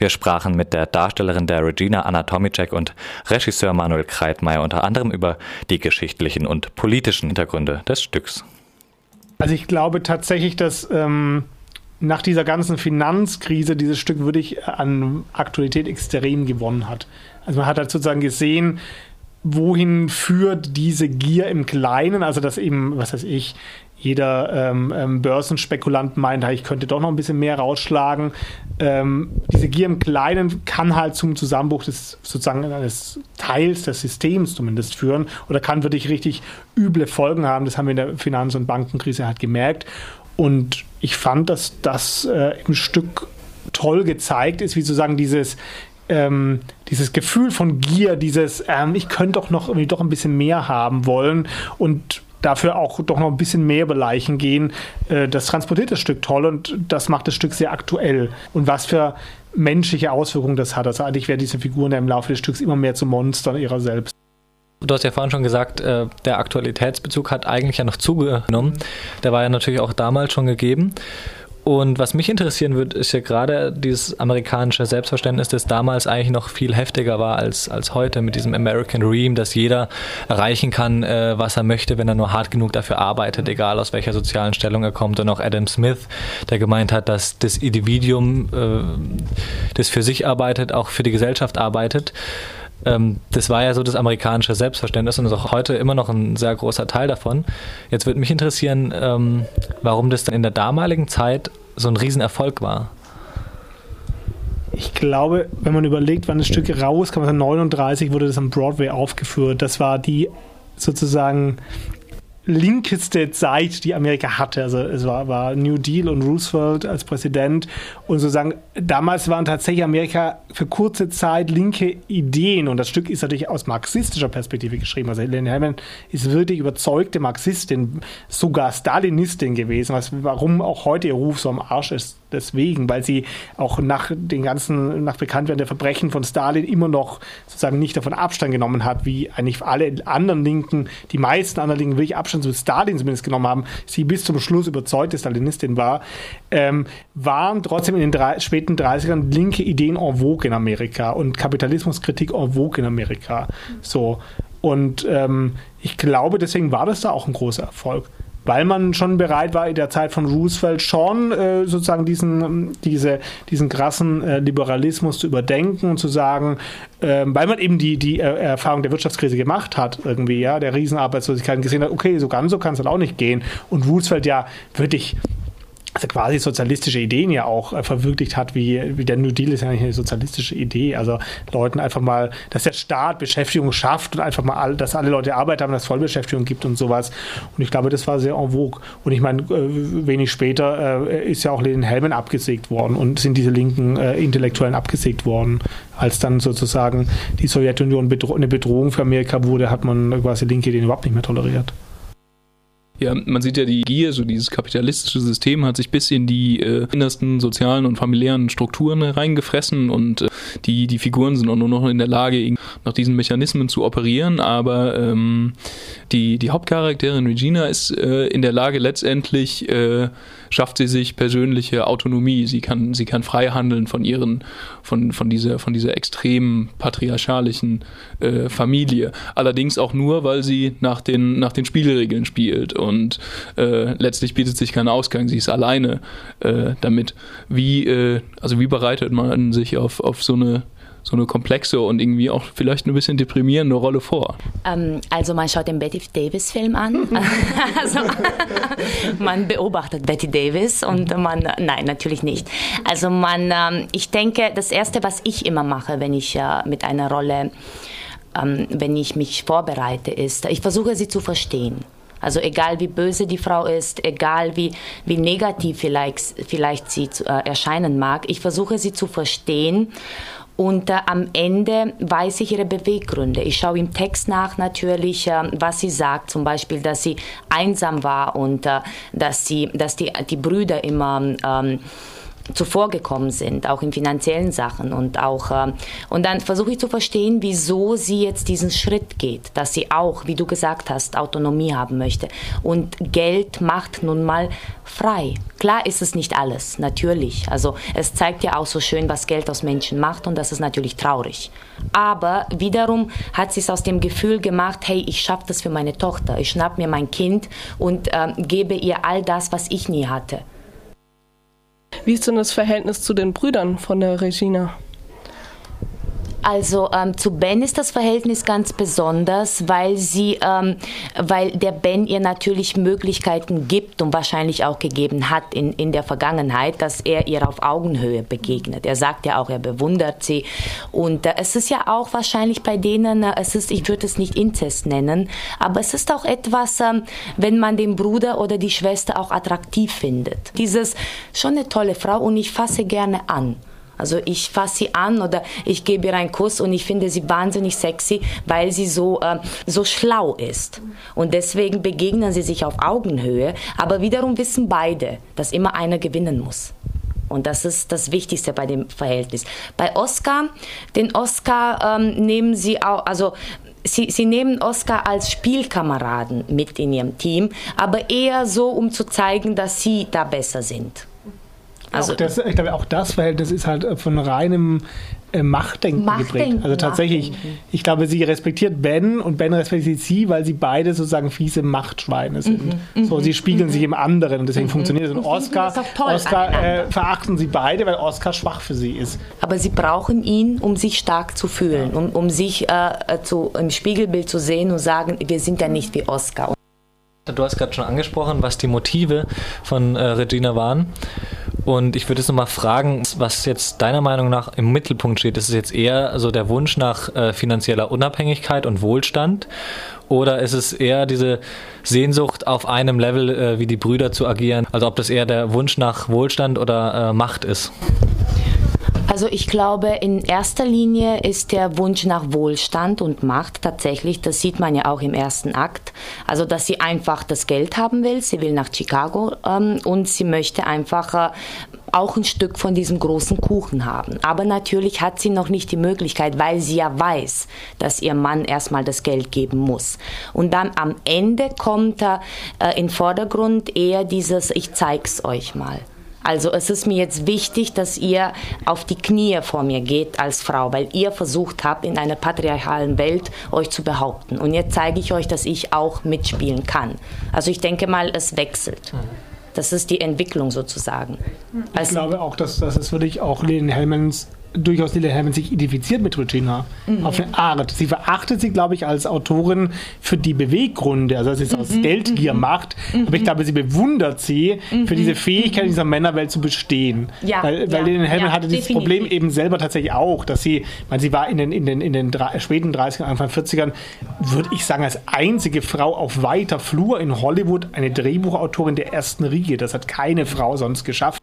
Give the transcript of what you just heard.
Wir sprachen mit der Darstellerin der Regina Anatomicek und Regisseur Manuel Kreitmeier unter anderem über die geschichtlichen und politischen Hintergründe des Stücks. Also ich glaube tatsächlich, dass ähm, nach dieser ganzen Finanzkrise dieses Stück wirklich an Aktualität extrem gewonnen hat. Also man hat halt sozusagen gesehen, wohin führt diese Gier im Kleinen, also dass eben, was weiß ich, jeder ähm, ähm, Börsenspekulant meint, ich könnte doch noch ein bisschen mehr rausschlagen. Ähm, diese Gier im Kleinen kann halt zum Zusammenbruch des sozusagen eines Teils des Systems zumindest führen oder kann wirklich richtig üble Folgen haben. Das haben wir in der Finanz- und Bankenkrise halt gemerkt. Und ich fand, dass das äh, im Stück toll gezeigt ist, wie sozusagen dieses ähm, dieses Gefühl von Gier, dieses ähm, ich könnte doch noch irgendwie doch ein bisschen mehr haben wollen und dafür auch doch noch ein bisschen mehr über Leichen gehen. Äh, das transportiert das Stück toll und das macht das Stück sehr aktuell. Und was für menschliche Auswirkungen das hat. Also eigentlich werden diese Figuren im Laufe des Stücks immer mehr zu Monstern ihrer selbst. Du hast ja vorhin schon gesagt, äh, der Aktualitätsbezug hat eigentlich ja noch zugenommen. Der war ja natürlich auch damals schon gegeben. Und was mich interessieren würde, ist ja gerade dieses amerikanische Selbstverständnis, das damals eigentlich noch viel heftiger war als, als heute mit diesem American Dream, dass jeder erreichen kann, äh, was er möchte, wenn er nur hart genug dafür arbeitet, egal aus welcher sozialen Stellung er kommt. Und auch Adam Smith, der gemeint hat, dass das Individuum, äh, das für sich arbeitet, auch für die Gesellschaft arbeitet. Ähm, das war ja so das amerikanische Selbstverständnis und ist auch heute immer noch ein sehr großer Teil davon. Jetzt würde mich interessieren, ähm, warum das dann in der damaligen Zeit so ein Riesenerfolg war. Ich glaube, wenn man überlegt, wann das Stück rauskam, also 39 wurde das am Broadway aufgeführt. Das war die sozusagen linkeste Zeit, die Amerika hatte. Also es war, war New Deal und Roosevelt als Präsident und sozusagen damals waren tatsächlich Amerika für kurze Zeit linke Ideen und das Stück ist natürlich aus marxistischer Perspektive geschrieben. Also Helene Hellman ist wirklich überzeugte Marxistin, sogar Stalinistin gewesen, was, warum auch heute ihr Ruf so am Arsch ist deswegen, weil sie auch nach den ganzen, nach Bekanntwerden der Verbrechen von Stalin immer noch sozusagen nicht davon Abstand genommen hat, wie eigentlich alle anderen Linken, die meisten anderen Linken wirklich Abstand zu Stalin zumindest genommen haben, sie bis zum Schluss überzeugte Stalinistin war, ähm, waren trotzdem in den drei, späten 30ern linke Ideen en vogue in Amerika und Kapitalismuskritik en vogue in Amerika. So. Und ähm, ich glaube, deswegen war das da auch ein großer Erfolg weil man schon bereit war, in der Zeit von Roosevelt schon äh, sozusagen diesen, diese, diesen krassen äh, Liberalismus zu überdenken und zu sagen, äh, weil man eben die, die Erfahrung der Wirtschaftskrise gemacht hat, irgendwie, ja, der Riesenarbeitslosigkeit gesehen hat, okay, so ganz so kann es halt auch nicht gehen. Und Roosevelt ja wirklich also quasi sozialistische Ideen ja auch äh, verwirklicht hat, wie, wie der New Deal ist ja eigentlich eine sozialistische Idee. Also Leuten einfach mal, dass der Staat Beschäftigung schafft und einfach mal, all, dass alle Leute Arbeit haben, dass es Vollbeschäftigung gibt und sowas. Und ich glaube, das war sehr en vogue. Und ich meine, äh, wenig später äh, ist ja auch Lenin Helmen abgesägt worden und sind diese linken äh, Intellektuellen abgesägt worden. Als dann sozusagen die Sowjetunion bedro eine Bedrohung für Amerika wurde, hat man quasi linke Ideen überhaupt nicht mehr toleriert. Ja, man sieht ja die Gier, so dieses kapitalistische System hat sich bis in die äh, innersten sozialen und familiären Strukturen reingefressen und äh, die, die Figuren sind auch nur noch in der Lage, nach diesen Mechanismen zu operieren, aber ähm, die, die Hauptcharakterin Regina ist äh, in der Lage letztendlich äh, schafft sie sich persönliche Autonomie. Sie kann, sie kann frei handeln von ihren, von, von dieser, von dieser extrem patriarchalischen äh, Familie. Allerdings auch nur, weil sie nach den, nach den Spielregeln spielt und äh, letztlich bietet sich kein Ausgang. Sie ist alleine äh, damit. Wie, äh, also wie bereitet man sich auf, auf so eine so eine komplexe und irgendwie auch vielleicht ein bisschen deprimierende Rolle vor? Ähm, also man schaut den Betty Davis Film an. also man beobachtet Betty Davis und man, nein, natürlich nicht. Also man, ähm, ich denke, das Erste, was ich immer mache, wenn ich äh, mit einer Rolle, ähm, wenn ich mich vorbereite, ist, ich versuche sie zu verstehen. Also egal wie böse die Frau ist, egal wie, wie negativ vielleicht, vielleicht sie zu, äh, erscheinen mag, ich versuche sie zu verstehen und äh, am Ende weiß ich ihre Beweggründe. Ich schaue im Text nach natürlich, äh, was sie sagt. Zum Beispiel, dass sie einsam war und äh, dass, sie, dass die, die Brüder immer... Ähm, zuvorgekommen sind, auch in finanziellen Sachen und auch äh, und dann versuche ich zu verstehen, wieso sie jetzt diesen Schritt geht, dass sie auch, wie du gesagt hast, Autonomie haben möchte und Geld macht nun mal frei. Klar ist es nicht alles, natürlich. Also es zeigt ja auch so schön, was Geld aus Menschen macht und das ist natürlich traurig. Aber wiederum hat sie es aus dem Gefühl gemacht, hey, ich schaffe das für meine Tochter, ich schnapp mir mein Kind und äh, gebe ihr all das, was ich nie hatte. Wie ist denn das Verhältnis zu den Brüdern von der Regina? Also ähm, zu Ben ist das Verhältnis ganz besonders, weil sie, ähm, weil der Ben ihr natürlich Möglichkeiten gibt und wahrscheinlich auch gegeben hat in, in der Vergangenheit, dass er ihr auf Augenhöhe begegnet. Er sagt ja auch, er bewundert sie und äh, es ist ja auch wahrscheinlich bei denen, äh, es ist, ich würde es nicht Inzest nennen, aber es ist auch etwas, ähm, wenn man den Bruder oder die Schwester auch attraktiv findet. Dieses schon eine tolle Frau und ich fasse gerne an. Also ich fasse sie an oder ich gebe ihr einen Kuss und ich finde sie wahnsinnig sexy, weil sie so, äh, so schlau ist. Und deswegen begegnen sie sich auf Augenhöhe. Aber wiederum wissen beide, dass immer einer gewinnen muss. Und das ist das Wichtigste bei dem Verhältnis. Bei Oscar, den Oscar ähm, nehmen sie auch, also Sie, sie, nehmen Oscar als Spielkameraden mit in ihrem Team, aber eher so, um zu zeigen, dass sie da besser sind. Also das, ich glaube, auch das Verhältnis ist halt von reinem äh, Machtdenken, Machtdenken, geprägt. Also tatsächlich, Machtdenken. ich glaube, sie respektiert Ben und Ben respektiert sie, weil sie beide sozusagen fiese Machtschweine sind. Mhm, so, sie spiegeln mhm. sich im anderen und deswegen mhm. funktioniert es. Und Oscar, Oscar äh, verachten sie beide, weil Oscar schwach für sie ist. Aber sie brauchen ihn, um sich stark zu fühlen, um, um sich äh, äh zu, im Spiegelbild zu sehen und sagen, wir sind ja nicht wie Oscar. Du hast gerade schon angesprochen, was die Motive von äh, Regina waren. Und ich würde jetzt nochmal fragen, was jetzt deiner Meinung nach im Mittelpunkt steht. Ist es jetzt eher so der Wunsch nach äh, finanzieller Unabhängigkeit und Wohlstand? Oder ist es eher diese Sehnsucht, auf einem Level äh, wie die Brüder zu agieren? Also ob das eher der Wunsch nach Wohlstand oder äh, Macht ist? Also ich glaube, in erster Linie ist der Wunsch nach Wohlstand und Macht tatsächlich, das sieht man ja auch im ersten Akt, also dass sie einfach das Geld haben will, sie will nach Chicago ähm, und sie möchte einfach äh, auch ein Stück von diesem großen Kuchen haben. Aber natürlich hat sie noch nicht die Möglichkeit, weil sie ja weiß, dass ihr Mann erstmal das Geld geben muss. Und dann am Ende kommt äh, in Vordergrund eher dieses Ich zeig's euch mal. Also es ist mir jetzt wichtig, dass ihr auf die Knie vor mir geht als Frau, weil ihr versucht habt, in einer patriarchalen Welt euch zu behaupten. Und jetzt zeige ich euch, dass ich auch mitspielen kann. Also ich denke mal, es wechselt. Das ist die Entwicklung sozusagen. Ich also, glaube auch, dass das ist wirklich auch Lynn Hellmans durchaus Lila Hammond sich identifiziert mit Regina mhm. auf eine Art. Sie verachtet sie, glaube ich, als Autorin für die Beweggründe, also dass sie es aus mhm. Geldgier mhm. macht. Mhm. Aber ich glaube, sie bewundert sie für diese mhm. Fähigkeit, in dieser Männerwelt zu bestehen. Ja, weil weil ja, Lila Hammond ja, hatte dieses definitiv. Problem eben selber tatsächlich auch, dass sie, weil sie war in den, in den, in den späten 30ern, Anfang 40ern, würde ich sagen, als einzige Frau auf weiter Flur in Hollywood eine Drehbuchautorin der ersten Riege. Das hat keine Frau sonst geschafft.